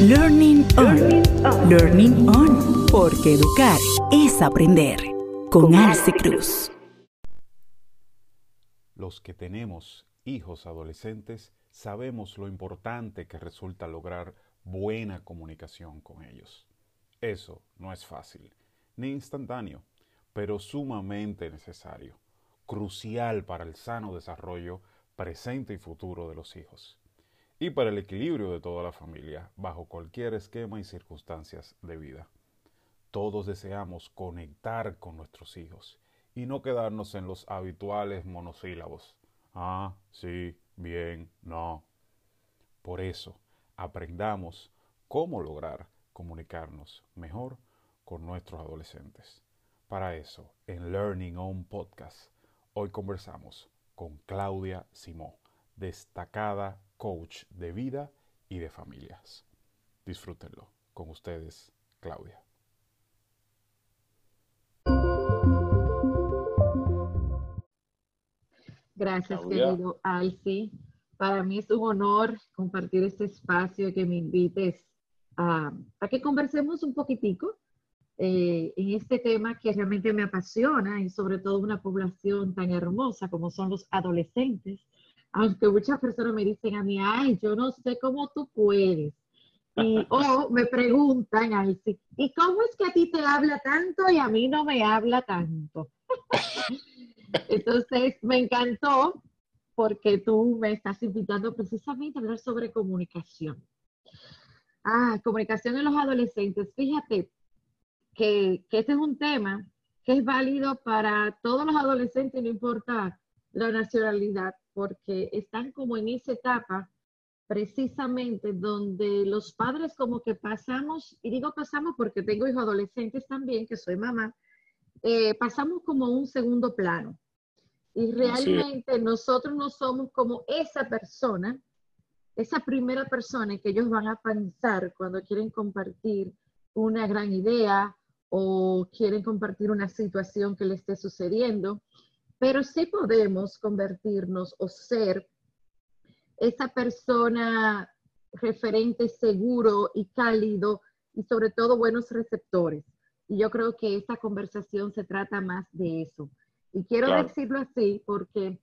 Learning On. Learning On. Porque educar es aprender. Con Alce Cruz. Los que tenemos hijos adolescentes sabemos lo importante que resulta lograr buena comunicación con ellos. Eso no es fácil, ni instantáneo, pero sumamente necesario, crucial para el sano desarrollo presente y futuro de los hijos y para el equilibrio de toda la familia bajo cualquier esquema y circunstancias de vida. Todos deseamos conectar con nuestros hijos y no quedarnos en los habituales monosílabos. Ah, sí, bien, no. Por eso, aprendamos cómo lograr comunicarnos mejor con nuestros adolescentes. Para eso, en Learning On Podcast, hoy conversamos con Claudia Simó, destacada coach de vida y de familias. Disfrútenlo. Con ustedes, Claudia. Gracias, querido Alci. Para mí es un honor compartir este espacio y que me invites a, que conversemos un poquitico eh, en este tema que realmente me apasiona y sobre todo una población tan hermosa como son los adolescentes aunque muchas personas me dicen a mí, ay, yo no sé cómo tú puedes. Y, o me preguntan, ay, ¿y cómo es que a ti te habla tanto y a mí no me habla tanto? Entonces, me encantó porque tú me estás invitando precisamente a hablar sobre comunicación. Ah, comunicación en los adolescentes. Fíjate que, que este es un tema que es válido para todos los adolescentes, no importa la nacionalidad, porque están como en esa etapa precisamente donde los padres como que pasamos, y digo pasamos porque tengo hijos adolescentes también, que soy mamá, eh, pasamos como un segundo plano. Y realmente nosotros no somos como esa persona, esa primera persona que ellos van a pensar cuando quieren compartir una gran idea o quieren compartir una situación que le esté sucediendo pero sí podemos convertirnos o ser esa persona referente seguro y cálido y sobre todo buenos receptores. Y yo creo que esta conversación se trata más de eso. Y quiero decirlo así porque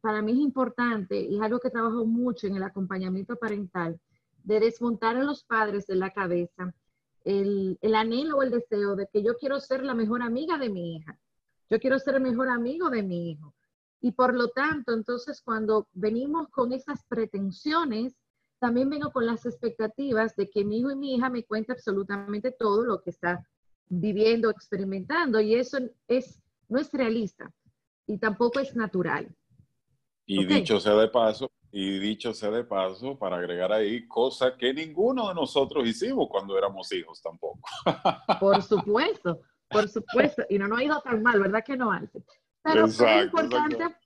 para mí es importante y es algo que trabajo mucho en el acompañamiento parental, de desmontar a los padres de la cabeza el, el anhelo o el deseo de que yo quiero ser la mejor amiga de mi hija yo quiero ser el mejor amigo de mi hijo. Y por lo tanto, entonces cuando venimos con esas pretensiones, también vengo con las expectativas de que mi hijo y mi hija me cuenten absolutamente todo lo que está viviendo, experimentando. Y eso es, no es realista y tampoco es natural. Y dicho sea de paso, y dicho sea de paso, para agregar ahí, cosa que ninguno de nosotros hicimos cuando éramos hijos tampoco. Por supuesto. Por supuesto, y no nos ha ido tan mal, ¿verdad que no, antes? Pero es, importante,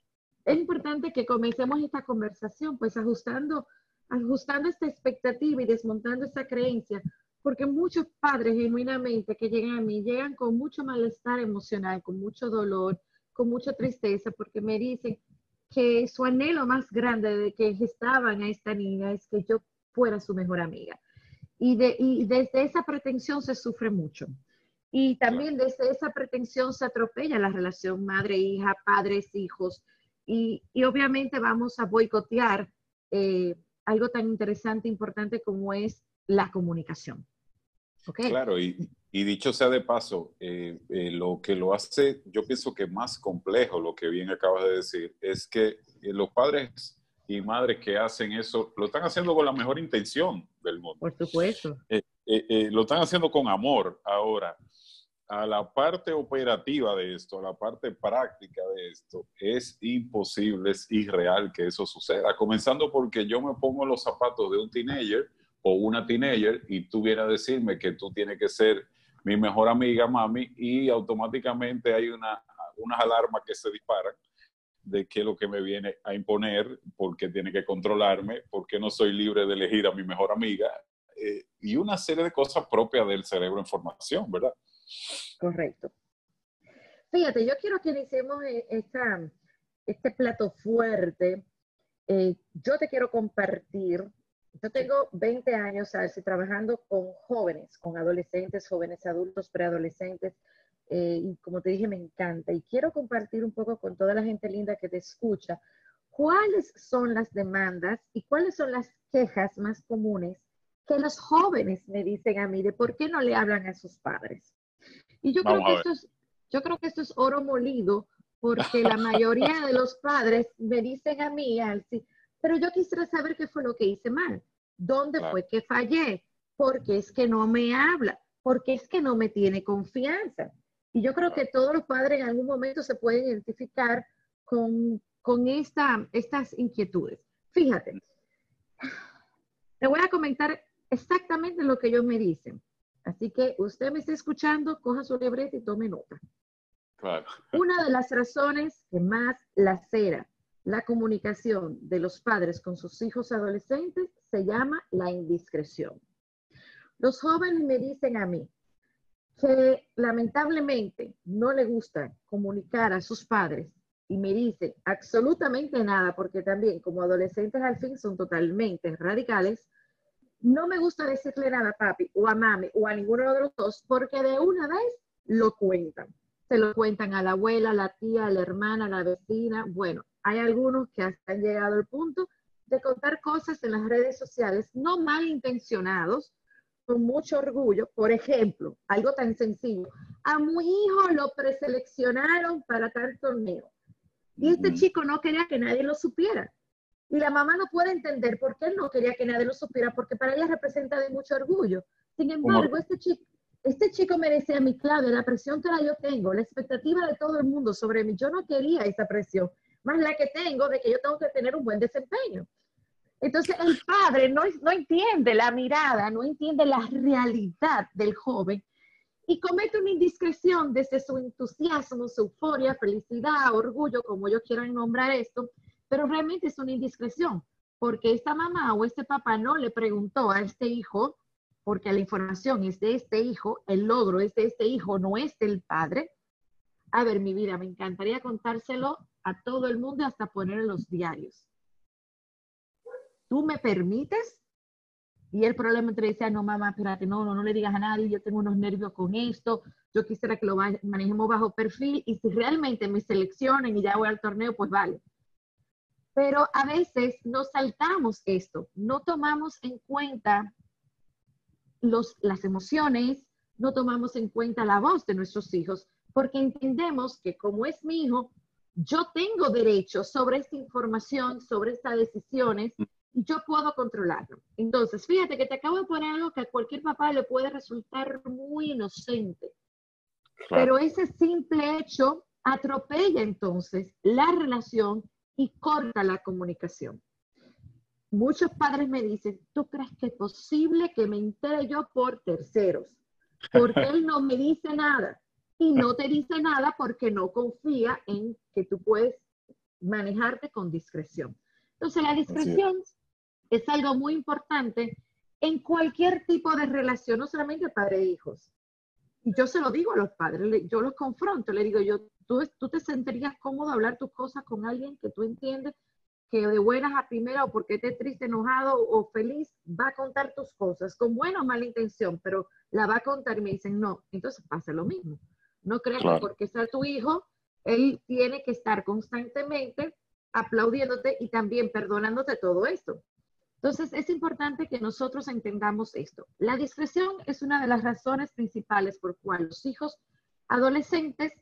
es importante que comencemos esta conversación, pues ajustando, ajustando esta expectativa y desmontando esta creencia, porque muchos padres genuinamente que llegan a mí llegan con mucho malestar emocional, con mucho dolor, con mucha tristeza, porque me dicen que su anhelo más grande de que gestaban a esta niña es que yo fuera su mejor amiga. Y, de, y desde esa pretensión se sufre mucho. Y también desde esa pretensión se atropella la relación madre-hija, padres-hijos. Y, y, obviamente vamos a boicotear eh, algo tan interesante, importante como es la comunicación. ¿Okay? Claro, y, y, dicho sea de paso, eh, eh, lo que lo hace, yo pienso que más complejo, lo que bien acabas de decir, es que los padres y madres que hacen eso, lo están haciendo con la mejor intención del mundo. Por supuesto. lo están haciendo con amor ahora a la parte operativa de esto, a la parte práctica de esto, es imposible, es irreal que eso suceda. Comenzando porque yo me pongo los zapatos de un teenager o una teenager y tú vienes a decirme que tú tienes que ser mi mejor amiga, mami, y automáticamente hay una, unas alarmas que se disparan de qué es lo que me viene a imponer, porque tiene que controlarme, porque no soy libre de elegir a mi mejor amiga, eh, y una serie de cosas propias del cerebro en formación, ¿verdad? Correcto. Fíjate, yo quiero que iniciemos e-, este plato fuerte. Eh, yo te quiero compartir Yo tengo 20 años, Alci, trabajando con jóvenes, con adolescentes, jóvenes adultos, preadolescentes, eh, y como te dije, me encanta. Y quiero compartir un poco con toda la gente linda que te escucha, cuáles son las demandas y cuáles son las quejas más comunes que los jóvenes me dicen a mí de por qué no le hablan a sus padres. Y yo, creo que, esto es, yo creo que esto es oro molido porque la mayoría de los padres me dicen a mí, Alci, pero yo quisiera saber qué fue lo que hice mal, dónde fue que fallé, porque es que no me habla, porque es que no me tiene confianza. Y yo creo que todos los padres en algún momento se pueden identificar con, con esta, estas inquietudes. Fíjate, te voy a comentar exactamente lo que ellos me dicen. Así que usted me está escuchando, coja su libreta y tome nota. Una de las razones que más lacera la comunicación de los padres con sus hijos adolescentes se llama la indiscreción. Los jóvenes me dicen a mí que lamentablemente no le gusta comunicar a sus padres y me dicen absolutamente nada, porque también como adolescentes al fin son totalmente radicales, no me gusta decirle nada a papi o a mami o a ninguno de los dos porque de una vez lo cuentan. Se lo cuentan a la abuela, a la tía, a la hermana, a la vecina. Bueno, hay algunos que hasta han llegado al punto de contar cosas en las redes sociales no malintencionados, con mucho orgullo. Por ejemplo, algo tan sencillo. A mi hijo lo preseleccionaron para tal torneo. Y este chico no quería que nadie lo supiera. Y la mamá no puede entender por qué él no quería que nadie lo supiera, porque para ella representa de mucho orgullo. Sin embargo, este chico, este chico me decía, mi clave, la presión que ahora yo tengo, la expectativa de todo el mundo sobre mí, yo no quería esa presión, más la que tengo de que yo tengo que tener un buen desempeño. Entonces el padre no, no entiende la mirada, no entiende la realidad del joven y comete una indiscreción desde su entusiasmo, su euforia, felicidad, orgullo, como yo quieran nombrar esto, pero realmente es una indiscreción, porque esta mamá o este papá no le preguntó a este hijo, porque la información es de este hijo, el logro es de este hijo, no es del padre. A ver, mi vida, me encantaría contárselo a todo el mundo hasta poner en los diarios. ¿Tú me permites? Y él probablemente le decía, no, mamá, espérate, no, no, no le digas a nadie, yo tengo unos nervios con esto, yo quisiera que lo manejemos bajo perfil y si realmente me seleccionan y ya voy al torneo, pues vale. Pero a veces nos saltamos esto, no tomamos en cuenta los, las emociones, no tomamos en cuenta la voz de nuestros hijos, porque entendemos que como es mi hijo, yo tengo derecho sobre esta información, sobre estas decisiones, y yo puedo controlarlo. Entonces, fíjate que te acabo de poner algo que a cualquier papá le puede resultar muy inocente, pero ese simple hecho atropella entonces la relación y corta la comunicación. Muchos padres me dicen, ¿tú crees que es posible que me entere yo por terceros? Porque él no me dice nada. Y no te dice nada porque no confía en que tú puedes manejarte con discreción. Entonces, la discreción es algo muy importante en cualquier tipo de relación, no solamente padre e hijos. Y yo se lo digo a los padres, yo los confronto, le digo yo, ¿tú, te sentirías cómodo hablar tus cosas con alguien que tú entiendes que de buenas a primera o porque esté triste, enojado o feliz, va a contar tus cosas con buena o mala intención, pero la va a contar y me dicen no, entonces pasa lo mismo. No creas que porque sea tu hijo, él tiene que estar constantemente aplaudiéndote y también perdonándote todo esto. Entonces, es importante que nosotros entendamos esto. La discreción es una de las razones principales por cual los hijos adolescentes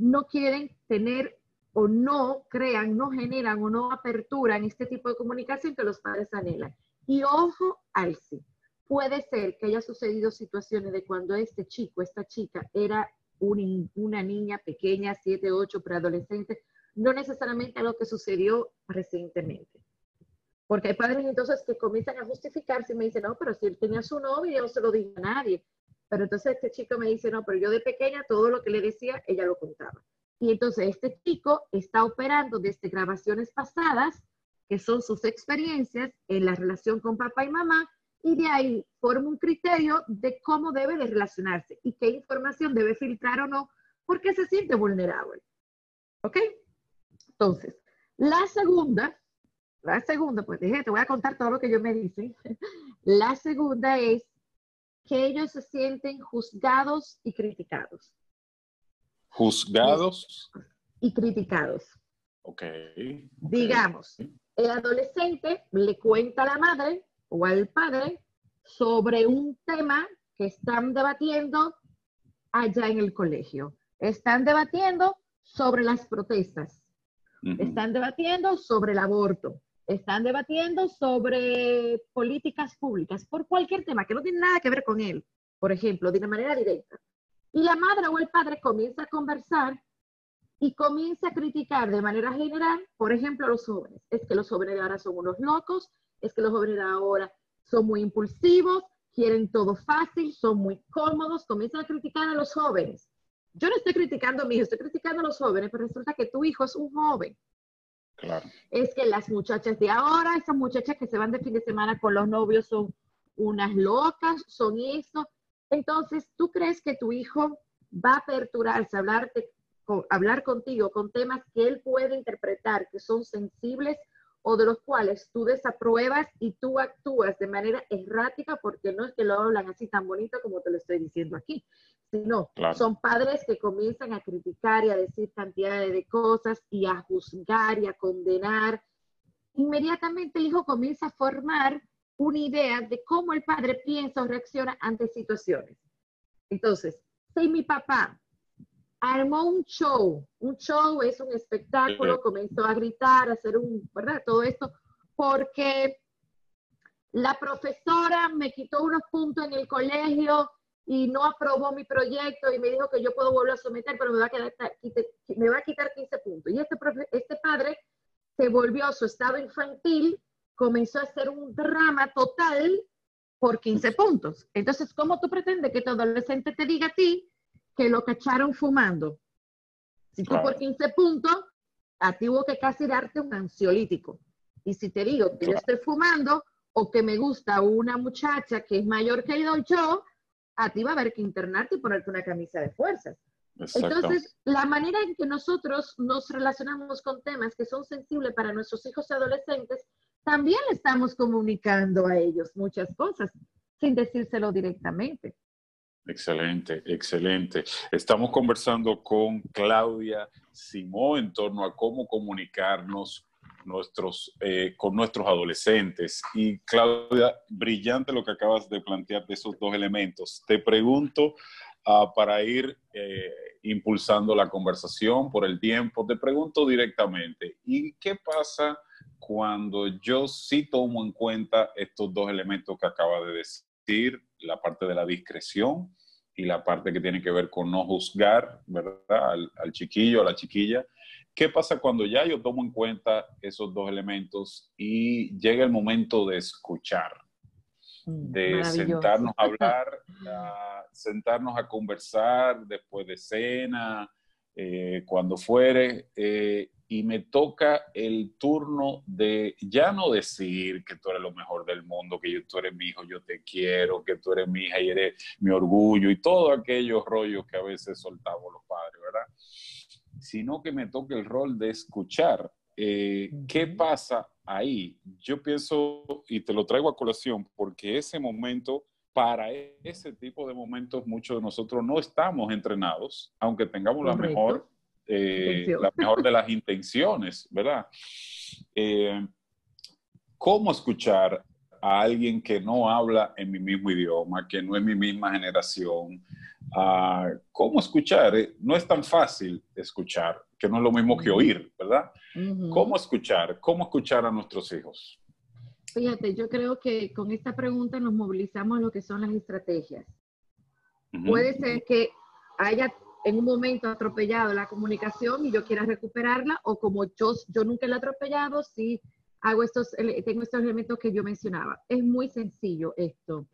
no quieren tener o no crean, no generan o no aperturan este tipo de comunicación que los padres anhelan. Y ojo al sí. Puede ser que haya sucedido situaciones de cuando este chico, esta chica era una niña pequeña, 7, 8, preadolescente, no necesariamente algo que sucedió recientemente. Porque hay padres entonces que comienzan a justificarse y me dicen, no, pero si él tenía su novio, yo no se lo digo a nadie. Pero entonces este chico me dice, no, pero yo de pequeña todo lo que le decía, ella lo contaba. Y entonces este chico está operando desde grabaciones pasadas, que son sus experiencias en la relación con papá y mamá, y de ahí forma un criterio de cómo debe de relacionarse y qué información debe filtrar o no, porque se siente vulnerable. ¿Ok? Entonces, la segunda La segunda, pues dije, te voy a contar todo lo que yo me dice. La segunda es que ellos se sienten juzgados y criticados. Juzgados y criticados. Ok. Digamos, el adolescente le cuenta a la madre o al padre sobre un tema que están debatiendo allá en el colegio. Están debatiendo sobre las protestas. Están debatiendo sobre el aborto. Están debatiendo sobre políticas públicas, por cualquier tema que no tiene nada que ver con él, por ejemplo, de una manera directa. Y la madre o el padre comienza a conversar y comienza a criticar de manera general, por ejemplo, a los jóvenes. Es que los jóvenes de ahora son unos locos, es que los jóvenes de ahora son muy impulsivos, quieren todo fácil, son muy cómodos, comienzan a criticar a los jóvenes. Yo no estoy criticando a mi hijo, estoy criticando a los jóvenes, pero resulta que tu hijo es un joven. Es que las muchachas de ahora, esas muchachas que se van de fin de semana con los novios son unas locas, son eso. Entonces, ¿tú crees que tu hijo va a aperturarse, a hablarte, hablar contigo con temas que él puede interpretar, que son sensibles o de los cuales tú desapruebas y tú actúas de manera errática porque no es que lo hablan así tan bonito como te lo estoy diciendo aquí, sino son padres que comienzan a criticar y a decir cantidades de cosas y a juzgar y a condenar. Inmediatamente el hijo comienza a formar una idea de cómo el padre piensa o reacciona ante situaciones. Entonces, si mi papá armó un show. Un show es un espectáculo, comenzó a gritar, a hacer un, ¿verdad? Todo esto, porque la profesora me quitó unos puntos en el colegio y no aprobó mi proyecto y me dijo que yo puedo volver a someter, pero me va a, quedar, me va a quitar 15 puntos. Y este, este padre se volvió a su estado infantil, comenzó a hacer un drama total por 15 puntos. Entonces, ¿cómo tú pretendes que tu adolescente te diga a ti que lo cacharon fumando. Si tú por 15 puntos, a ti hubo que casi darte un ansiolítico. Y si te digo que yo estoy fumando o que me gusta una muchacha que es mayor que yo, a ti va a haber que internarte y ponerte una camisa de fuerzas. Entonces, la manera en que nosotros nos relacionamos con temas que son sensibles para nuestros hijos y adolescentes, también le estamos comunicando a ellos muchas cosas sin decírselo directamente. Excelente, excelente. Estamos conversando con Claudia Simó en torno a cómo comunicarnos nuestros, eh, con nuestros adolescentes. Y Claudia, brillante lo que acabas de plantear de esos dos elementos. Te pregunto, ah, para ir eh, impulsando la conversación por el tiempo, te pregunto directamente, ¿y qué pasa cuando yo sí tomo en cuenta estos dos elementos que acaba de decir? La parte de la discreción y la parte que tiene que ver con no juzgar, ¿verdad? Al, chiquillo, a la chiquilla. ¿Qué pasa cuando ya yo tomo en cuenta esos dos elementos y llega el momento de escuchar? Mm, de sentarnos a hablar, sentarnos a conversar después de cena, eh, cuando fuere, eh, y me toca el turno de ya no decir que tú eres lo mejor del mundo, que yo, tú eres mi hijo, yo te quiero, que tú eres mi hija y eres mi orgullo y todos aquellos rollos que a veces soltamos los padres, ¿verdad? Sino que me toca el rol de escuchar. Eh, ¿Qué pasa ahí? Yo pienso, y te lo traigo a colación, porque ese momento para ese tipo de momentos muchos de nosotros no estamos entrenados, aunque tengamos la mejor eh, la mejor de las intenciones, ¿verdad? Eh, ¿Cómo escuchar a alguien que no habla en mi mismo idioma, que no es mi misma generación? Ah, ¿Cómo escuchar? Eh, no es tan fácil escuchar, que no es lo mismo que oír, ¿verdad? ¿Cómo escuchar? ¿Cómo escuchar a nuestros hijos? Fíjate, yo creo que con esta pregunta nos movilizamos lo que son las estrategias. Puede ser que haya en un momento atropellado la comunicación y yo quiera recuperarla, o como yo, yo nunca la he atropellado, sí hago estos, tengo estos elementos que yo mencionaba. Es muy sencillo esto.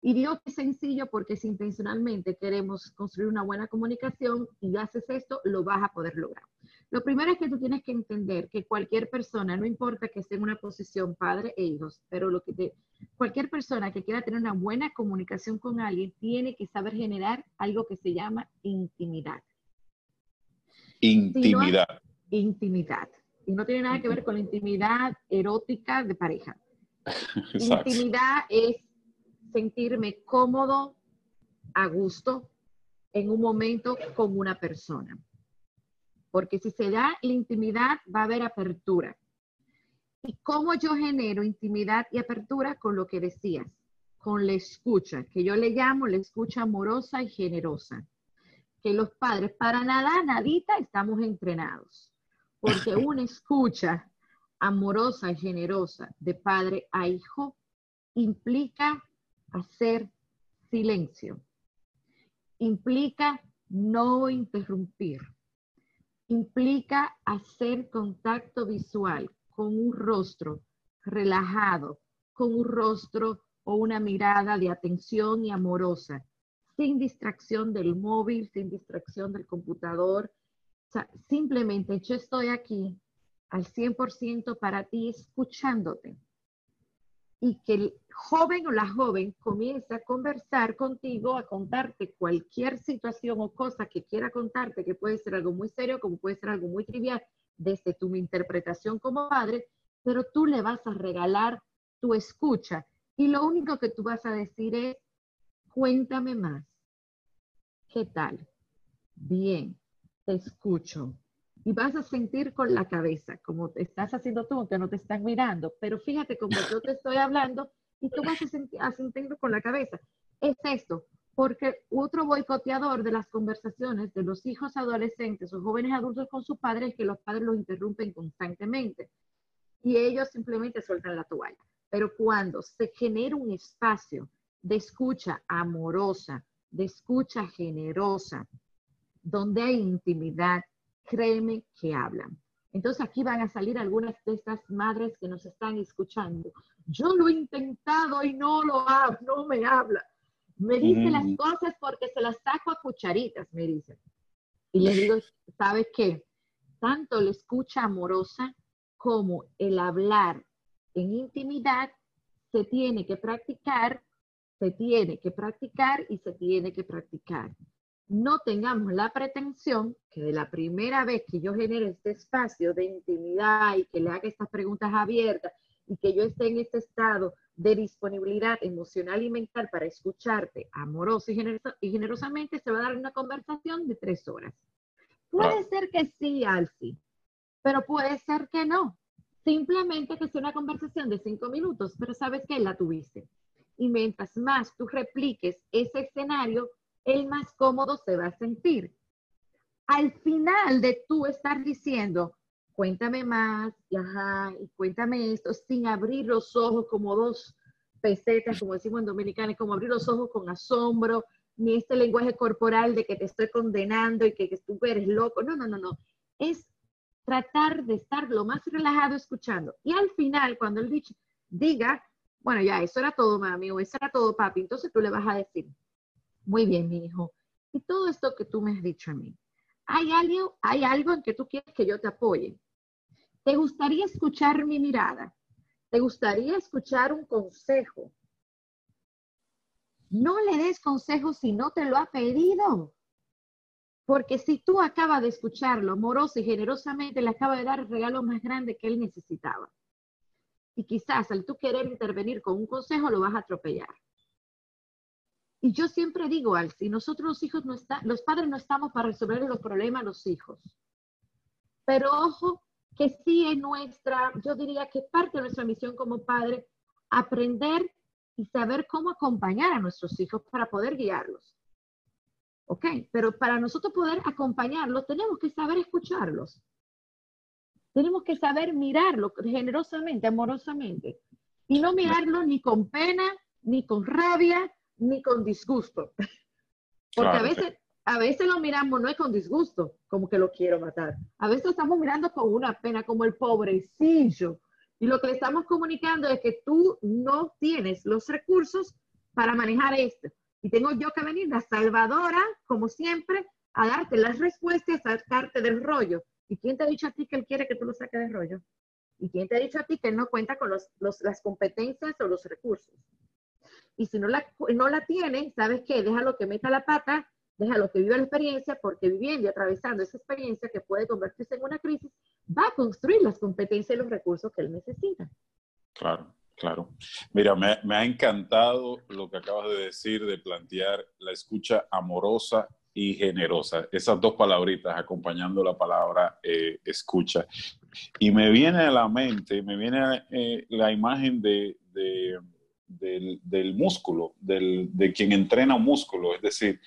Y digo que es sencillo porque si intencionalmente queremos construir una buena comunicación y haces esto, lo vas a poder lograr. Lo primero es que tú tienes que entender que cualquier persona, no importa que esté en una posición padre e hijos, pero lo que te, cualquier persona que quiera tener una buena comunicación con alguien tiene que saber generar algo que se llama intimidad. Intimidad. intimidad. y no tiene nada que ver con la intimidad erótica de pareja. Intimidad es sentirme cómodo, a gusto, en un momento con una persona. Porque si se da la intimidad, va a haber apertura. ¿Y cómo yo genero intimidad y apertura con lo que decías? Con la escucha, que yo le llamo la escucha amorosa y generosa. Que los padres, para nada, nadita, estamos entrenados. Porque una escucha amorosa y generosa de padre a hijo implica hacer silencio, implica no interrumpir, implica hacer contacto visual con un rostro relajado, con un rostro o una mirada de atención y amorosa, sin distracción del móvil, sin distracción del computador. simplemente yo estoy aquí al 100% para ti escuchándote y que el joven o la joven comience a conversar contigo, a contarte cualquier situación o cosa que quiera contarte, que puede ser algo muy serio, como puede ser algo muy trivial, desde tu interpretación como padre, pero tú le vas a regalar tu escucha y lo único que tú vas a decir es, cuéntame más. ¿Qué tal? Bien, te escucho y vas a sentir con la cabeza, como te estás haciendo tú, que no te están mirando, pero fíjate como yo te estoy hablando y tú vas a, sentir, a sentirlo con la cabeza. Es esto, porque otro boicoteador de las conversaciones de los hijos adolescentes o jóvenes adultos con sus padres es que los padres los interrumpen constantemente y ellos simplemente sueltan la toalla. Pero cuando se genera un espacio de escucha amorosa, de escucha generosa, donde hay intimidad, créeme que hablan. Entonces aquí van a salir algunas de estas madres que nos están escuchando. Yo lo he intentado y no lo hablo, no me habla. Me dice las cosas porque se las saco a cucharitas, me dice. Y le digo, ¿sabes qué? Tanto la escucha amorosa como el hablar en intimidad se tiene que practicar, se tiene que practicar y se tiene que practicar no tengamos la pretensión que de la primera vez que yo genere este espacio de intimidad y que le haga estas preguntas abiertas y que yo esté en este estado de disponibilidad emocional y mental para escucharte amoroso y, generosamente, se va a dar una conversación de tres horas. Puede ser que sí, Alci, pero puede ser que no. Simplemente que sea una conversación de cinco minutos, pero sabes que la tuviste. Y mientras más tú repliques ese escenario, el más cómodo se va a sentir. Al final de tú estar diciendo, cuéntame más, y ajá, y cuéntame esto, sin abrir los ojos como dos pesetas, como decimos en Dominicana, como abrir los ojos con asombro, ni este lenguaje corporal de que te estoy condenando y que, que tú eres loco. No, no, no, no. Es tratar de estar lo más relajado escuchando. Y al final, cuando él diga, bueno, ya, eso era todo, mami, o eso era todo, papi, entonces tú le vas a decir, muy bien, mi hijo. Y todo esto que tú me has dicho a mí, ¿hay algo, ¿hay algo en que tú quieres que yo te apoye? ¿Te gustaría escuchar mi mirada? ¿Te gustaría escuchar un consejo? No le des consejo si no te lo ha pedido. Porque si tú acabas de escucharlo amoroso y generosamente, le acaba de dar el regalo más grande que él necesitaba. Y quizás al tú querer intervenir con un consejo lo vas a atropellar. Y yo siempre digo, si nosotros los hijos no están, los padres no estamos para resolver los problemas a los hijos. Pero ojo, que sí es nuestra, yo diría que parte de nuestra misión como padre, aprender y saber cómo acompañar a nuestros hijos para poder guiarlos. ¿Ok? Pero para nosotros poder acompañarlos, tenemos que saber escucharlos. Tenemos que saber mirarlo generosamente, amorosamente. Y no mirarlo ni con pena, ni con rabia, ni con disgusto. Porque a veces, a veces lo miramos no es con disgusto, como que lo quiero matar. A veces estamos mirando con una pena, como el pobrecillo. Y lo que le estamos comunicando es que tú no tienes los recursos para manejar esto. Y tengo yo que venir, la salvadora, como siempre, a darte las respuestas, a sacarte del rollo. ¿Y quién te ha dicho a ti que él quiere que tú lo saques del rollo? ¿Y quién te ha dicho a ti que él no cuenta con los, las competencias o los recursos? Y si no la, no la tiene, ¿sabes qué? Déjalo que meta la pata déjalo que viva la experiencia, porque viviendo y atravesando esa experiencia que puede convertirse en una crisis, va a construir las competencias y los recursos que él necesita. Claro, claro. Mira, me, me ha encantado lo que acabas de decir, de plantear la escucha amorosa y generosa. Esas dos palabritas acompañando la palabra eh, escucha. Y me viene a la mente, me viene eh, la imagen de, de del, del, músculo, del, de quien entrena músculo. Es decir,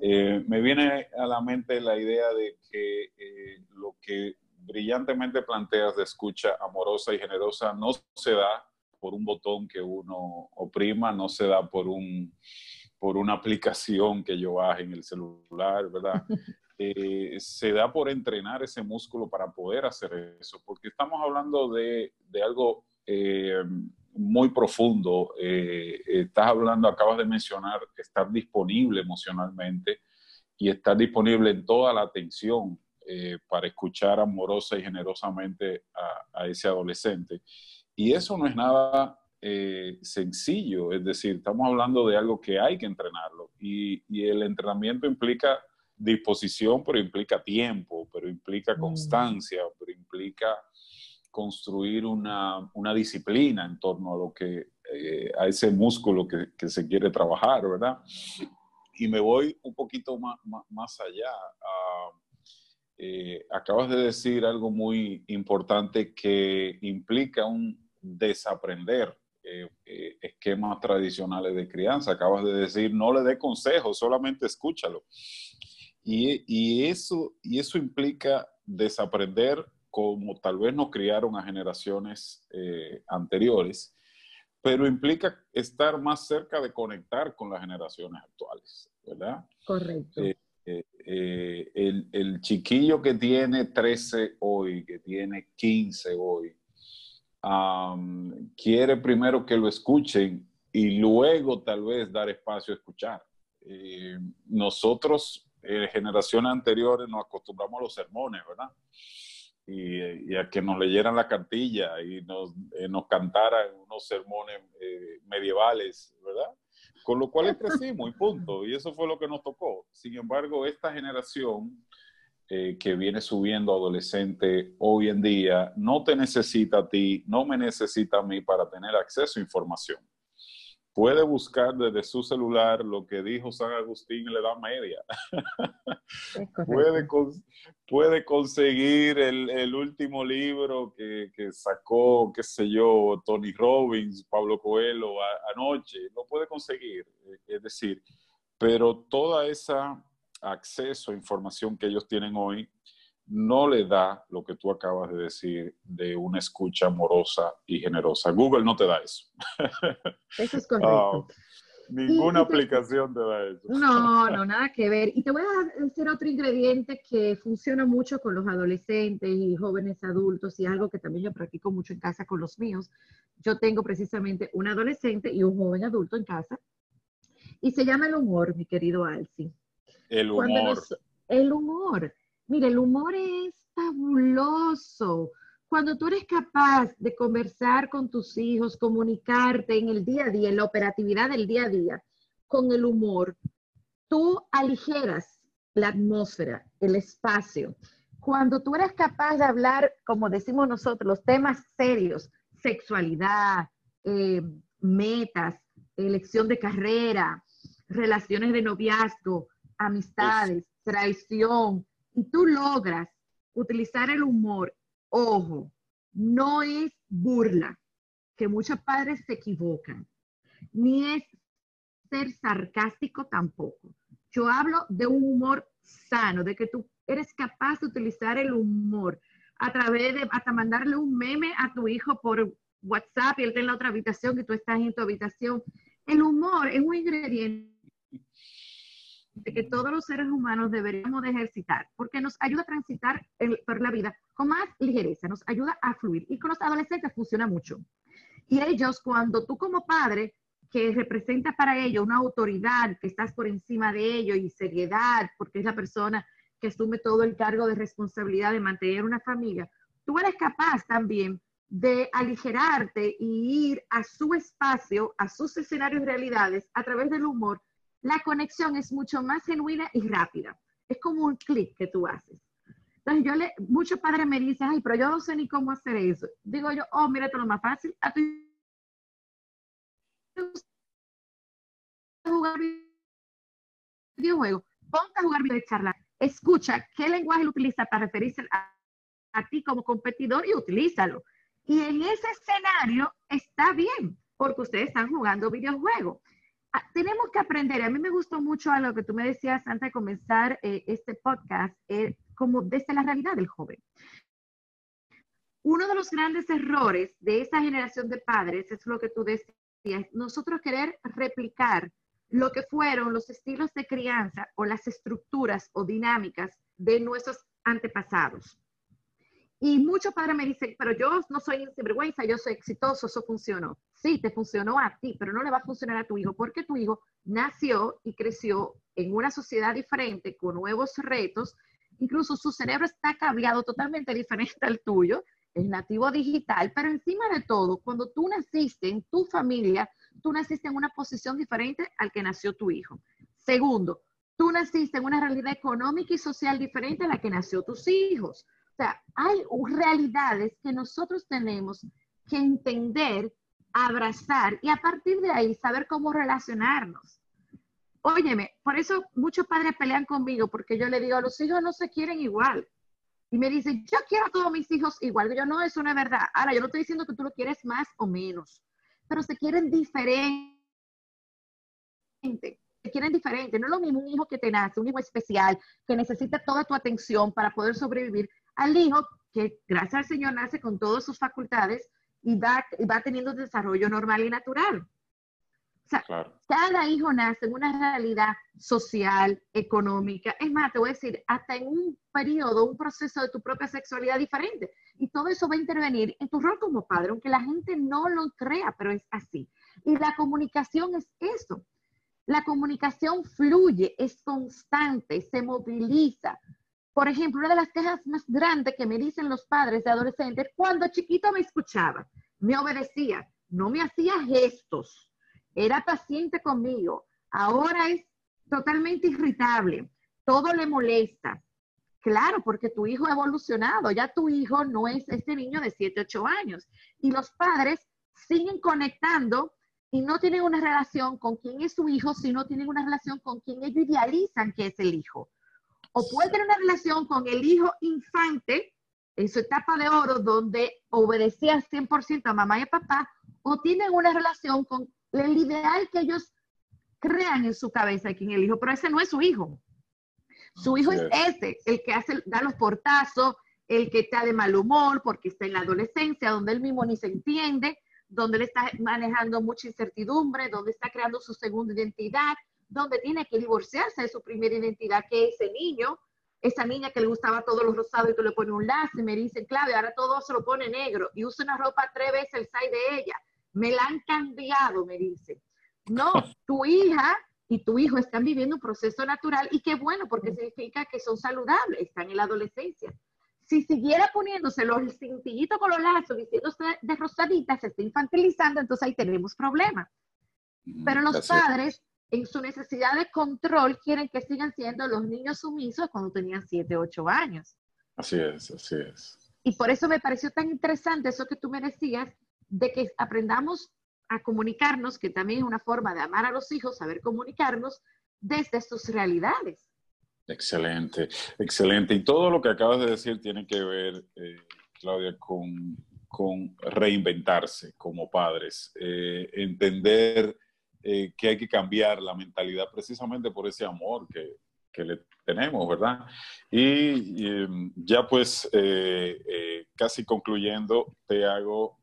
eh, me viene a la mente la idea de que eh, lo que brillantemente planteas de escucha amorosa y generosa no se da por un botón que uno oprima, no se da por, un, por una aplicación que yo baje en el celular, ¿verdad? Eh, se da por entrenar ese músculo para poder hacer eso, porque estamos hablando de, de algo muy profundo. Eh, estás hablando, acabas de mencionar, estar disponible emocionalmente y estar disponible en toda la atención eh, para escuchar amorosa y generosamente a, ese adolescente. Y eso no es nada eh, sencillo, es decir, estamos hablando de algo que hay que entrenarlo y, y el entrenamiento implica disposición, pero implica tiempo, pero implica mm. constancia, pero implica construir una, disciplina en torno a lo que, eh, a ese músculo que, se quiere trabajar, ¿verdad? Y me voy un poquito más, más, allá. Eh, acabas de decir algo muy importante que implica un desaprender eh, esquemas tradicionales de crianza. Acabas de decir, no le dé consejos, solamente escúchalo. Y, y, eso, y eso implica desaprender como tal vez nos criaron a generaciones eh, anteriores, pero implica estar más cerca de conectar con las generaciones actuales, ¿verdad? Correcto. Eh, eh, el, chiquillo que tiene 13 hoy, que tiene 15 hoy, quiere primero que lo escuchen y luego tal vez dar espacio a escuchar. nosotros, generaciones anteriores, nos acostumbramos a los sermones, ¿verdad? Y, a que nos leyeran la cartilla y nos, eh, nos cantaran unos sermones eh, medievales, ¿verdad? Con lo cual crecimos y punto. Y eso fue lo que nos tocó. Sin embargo, esta generación eh, que viene subiendo adolescente hoy en día no te necesita a ti, no me necesita a mí para tener acceso a información puede buscar desde su celular lo que dijo San Agustín en la Edad Media. puede, puede conseguir el, último libro que, sacó, qué sé yo, Tony Robbins, Pablo Coelho anoche. Lo puede conseguir. Eh, es decir, pero toda esa acceso a información que ellos tienen hoy no le da lo que tú acabas de decir de una escucha amorosa y generosa. Google no te da eso. Eso es correcto. Ah, ninguna aplicación te da eso. No, no, nada que ver. Y te voy a decir otro ingrediente que funciona mucho con los adolescentes y jóvenes adultos y algo que también yo practico mucho en casa con los míos. Yo tengo precisamente un adolescente y un joven adulto en casa y se llama el humor, mi querido Alci. El humor. el humor. Mire, el humor es fabuloso. Cuando tú eres capaz de conversar con tus hijos, comunicarte en el día a día, en la operatividad del día a día, con el humor, tú aligeras la atmósfera, el espacio. Cuando tú eres capaz de hablar, como decimos nosotros, los temas serios, sexualidad, eh, metas, elección de carrera, relaciones de noviazgo, amistades, traición, y tú logras utilizar el humor, ojo, no es burla, que muchos padres se equivocan, ni es ser sarcástico tampoco. Yo hablo de un humor sano, de que tú eres capaz de utilizar el humor a través de hasta mandarle un meme a tu hijo por WhatsApp y él está en la otra habitación y tú estás en tu habitación. El humor es un ingrediente que todos los seres humanos deberíamos de ejercitar, porque nos ayuda a transitar por la vida con más ligereza, nos ayuda a fluir. Y con los adolescentes funciona mucho. Y ellos, cuando tú como padre, que representa para ellos una autoridad, que estás por encima de ellos y seriedad, porque es la persona que asume todo el cargo de responsabilidad de mantener una familia, tú eres capaz también de aligerarte y ir a su espacio, a sus escenarios y realidades a través del humor la conexión es mucho más genuina y rápida. Es como un clic que tú haces. Entonces, yo le, muchos padres me dicen, ay, pero yo no sé ni cómo hacer eso. Digo yo, oh, mira, esto es lo más fácil. A tu jugar videojuegos, ponte a jugar de charla. Escucha qué lenguaje él utiliza para referirse a, a ti como competidor y utilízalo. Y en ese escenario está bien, porque ustedes están jugando videojuegos. Ah, tenemos que aprender, a mí me gustó mucho a lo que tú me decías antes de comenzar eh, este podcast, eh, como desde la realidad del joven. Uno de los grandes errores de esa generación de padres es lo que tú decías, nosotros querer replicar lo que fueron los estilos de crianza o las estructuras o dinámicas de nuestros antepasados. Y muchos padres me dicen, pero yo no soy sinvergüenza, yo soy exitoso, eso funcionó. Sí, te funcionó a ti, pero no le va a funcionar a tu hijo, porque tu hijo nació y creció en una sociedad diferente, con nuevos retos. Incluso su cerebro está cableado totalmente diferente al tuyo, es nativo digital, pero encima de todo, cuando tú naciste en tu familia, tú naciste en una posición diferente al que nació tu hijo. Segundo, tú naciste en una realidad económica y social diferente a la que nació tus hijos sea, hay realidades que nosotros tenemos que entender, abrazar y a partir de ahí saber cómo relacionarnos. Óyeme, por eso muchos padres pelean conmigo porque yo le digo, los hijos no se quieren igual. Y me dicen, yo quiero a todos mis hijos igual. Yo no, eso no es verdad. Ahora, yo no estoy diciendo que tú lo quieres más o menos, pero se quieren diferente. Se quieren diferente. No es lo mismo un hijo que te nace, un hijo especial, que necesita toda tu atención para poder sobrevivir, al hijo que gracias al Señor nace con todas sus facultades y va, va teniendo desarrollo normal y natural. O sea, cada hijo nace en una realidad social, económica. Es más, te voy a decir, hasta en un periodo, un proceso de tu propia sexualidad diferente. Y todo eso va a intervenir en tu rol como padre, aunque la gente no lo crea, pero es así. Y la comunicación es eso. La comunicación fluye, es constante, se moviliza. Por ejemplo, una de las quejas más grandes que me dicen los padres de adolescentes, cuando chiquito me escuchaba, me obedecía, no me hacía gestos, era paciente conmigo, ahora es totalmente irritable, todo le molesta. Claro, porque tu hijo ha evolucionado, ya tu hijo no es este niño de 7, 8 años. Y los padres siguen conectando y no tienen una relación con quién es su hijo, sino tienen una relación con quien ellos idealizan que es el hijo o puede tener una relación con el hijo infante en su etapa de oro donde obedecía 100% a mamá y a papá, o tienen una relación con el ideal que ellos crean en su cabeza aquí en el hijo, pero ese no es su hijo. Su hijo es ese, el que hace, da los portazos, el que está de mal humor porque está en la adolescencia, donde él mismo ni se entiende, donde él está manejando mucha incertidumbre, donde está creando su segunda identidad, donde tiene que divorciarse de su primera identidad, que es ese niño, esa niña que le gustaba todo lo rosado y tú le pones un lazo y me dicen, Claudia, ahora todo se lo pone negro y usa una ropa tres veces el size de ella. Me la han cambiado, me dice. No, tu hija y tu hijo están viviendo un proceso natural y qué bueno porque significa que son saludables, están en la adolescencia. Si siguiera poniéndose los cintillitos con los lazos, diciéndose de rosadita, se está infantilizando, entonces ahí tenemos problemas. Pero los padres en su necesidad de control quieren que sigan siendo los niños sumisos cuando tenían 7, 8 años. Así es, así es. Y por eso me pareció tan interesante eso que tú me decías, de que aprendamos a comunicarnos, que también es una forma de amar a los hijos, saber comunicarnos desde sus realidades. Excelente, excelente. Y todo lo que acabas de decir tiene que ver, eh, Claudia, con, con, reinventarse como padres, eh, entender eh, que hay que cambiar la mentalidad precisamente por ese amor que, que le tenemos, ¿verdad? Y, em, ya pues, eh, eh, casi concluyendo, te hago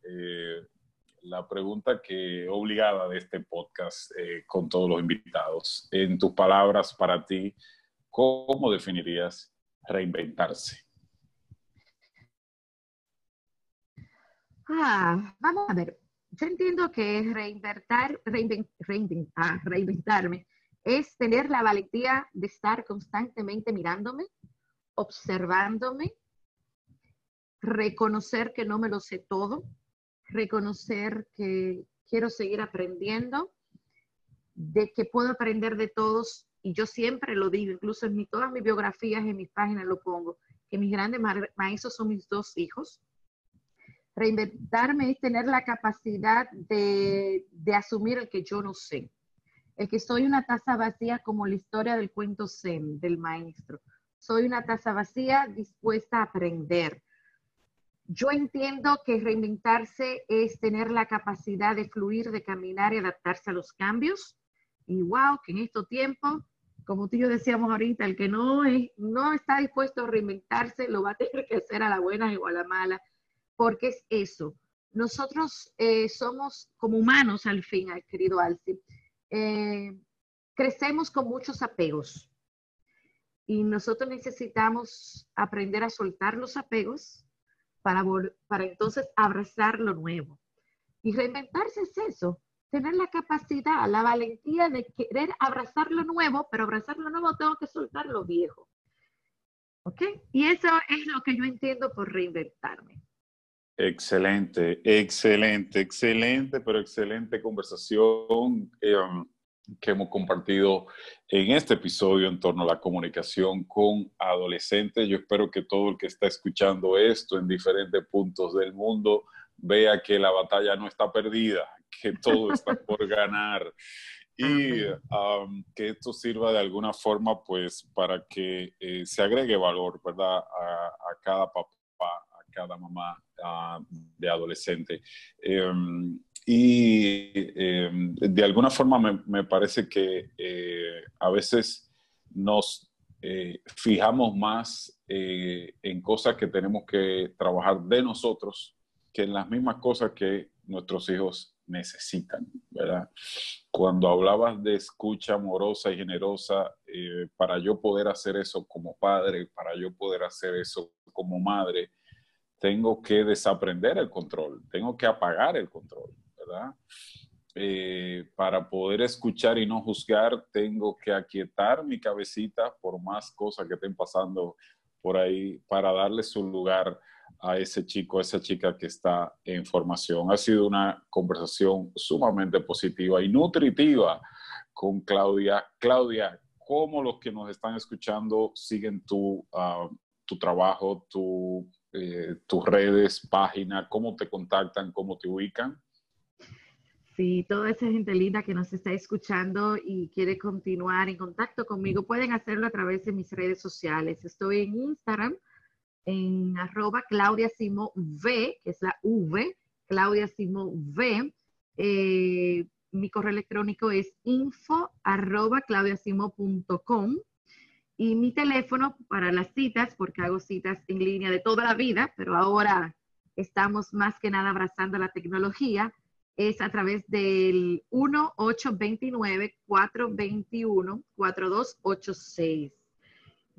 la pregunta que obligada de este podcast con todos los invitados. En tus palabras, para ti, ¿cómo definirías reinventarse? Ah, vamos a ver yo entiendo que reinventar, ah, reinventarme es tener la valentía de estar constantemente mirándome, observándome, reconocer que no me lo sé todo, reconocer que quiero seguir aprendiendo de que puedo aprender de todos, y yo siempre lo digo, incluso en todas mis biografías, en mis páginas lo pongo, que mis grandes maestros son mis dos hijos. Reinventarme es tener la capacidad de, de asumir el que yo no sé, el que soy una taza vacía como la historia del cuento Zen del maestro. Soy una taza vacía dispuesta a aprender. Yo entiendo que reinventarse es tener la capacidad de fluir, de caminar y adaptarse a los cambios. Y wow, que en estos tiempos, como tú y yo decíamos ahorita, el que no, es, no está dispuesto a reinventarse lo va a tener que hacer a la buena o a la mala, porque es eso. Nosotros eh, somos como humanos al fin, querido Alci. Eh, crecemos con muchos apegos y nosotros necesitamos aprender a soltar los apegos para, para entonces abrazar lo nuevo. Y reinventarse es eso, tener la capacidad, la valentía de querer abrazar lo nuevo, pero abrazar lo nuevo tengo que soltar lo viejo. ¿Ok? Y eso es lo que yo entiendo por reinventarme. Excelente, excelente, excelente, pero excelente conversación eh, que hemos compartido en este episodio en torno a la comunicación con adolescentes. Yo espero que todo el que está escuchando esto en diferentes puntos del mundo vea que la batalla no está perdida, que todo está por ganar y um, que esto sirva de alguna forma pues para que eh, se agregue valor, ¿verdad? A, a cada papá cada mamá ah, de adolescente. Em, y em, de alguna forma me, parece que eh, a veces nos eh, fijamos más eh, en cosas que tenemos que trabajar de nosotros que en las mismas cosas que nuestros hijos necesitan, ¿verdad? Cuando hablabas de escucha amorosa y generosa, para yo poder hacer eso como padre, para yo poder hacer eso como madre, tengo que desaprender el control, tengo que apagar el control, ¿verdad? Eh, para poder escuchar y no juzgar, tengo que aquietar mi cabecita por más cosas que estén pasando por ahí para darle su lugar a ese chico, a esa chica que está en formación. Ha sido una conversación sumamente positiva y nutritiva con Claudia. Claudia, ¿cómo los que nos están escuchando siguen tu, ah, tu trabajo, tu eh, tus redes, página, cómo te contactan, cómo te ubican. Sí, toda esa gente linda que nos está escuchando y quiere continuar en contacto conmigo, pueden hacerlo a través de mis redes sociales. Estoy en Instagram, en arroba Claudia Simo V, que es la V, Claudia Simo V. Eh, mi correo electrónico es info arroba claudiasimo.com y mi teléfono para las citas, porque hago citas en línea de toda la vida, pero ahora estamos más que nada abrazando la tecnología, es a través del 1-829-421-4286.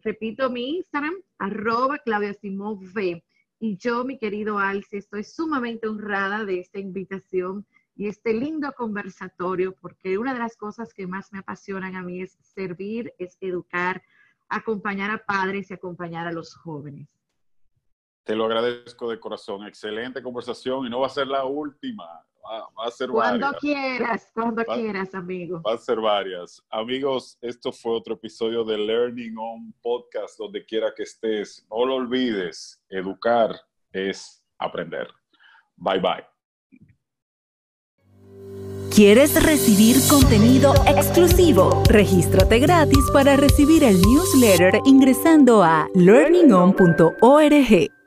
Repito mi Instagram, arroba Claudia Simón V. Y yo, mi querido Alce, estoy sumamente honrada de esta invitación y este lindo conversatorio, porque una de las cosas que más me apasionan a mí es servir, es educar, acompañar a padres y acompañar a los jóvenes. Te lo agradezco de corazón. Excelente conversación y no va a ser la última. Va, a ser cuando quieras, cuando quieras, amigo. Va a ser varias. Amigos, esto fue otro episodio de Learning On Podcast, donde quiera que estés. No lo olvides, educar es aprender. Bye bye. ¿Quieres recibir contenido exclusivo? Regístrate gratis para recibir el newsletter ingresando a learningon.org.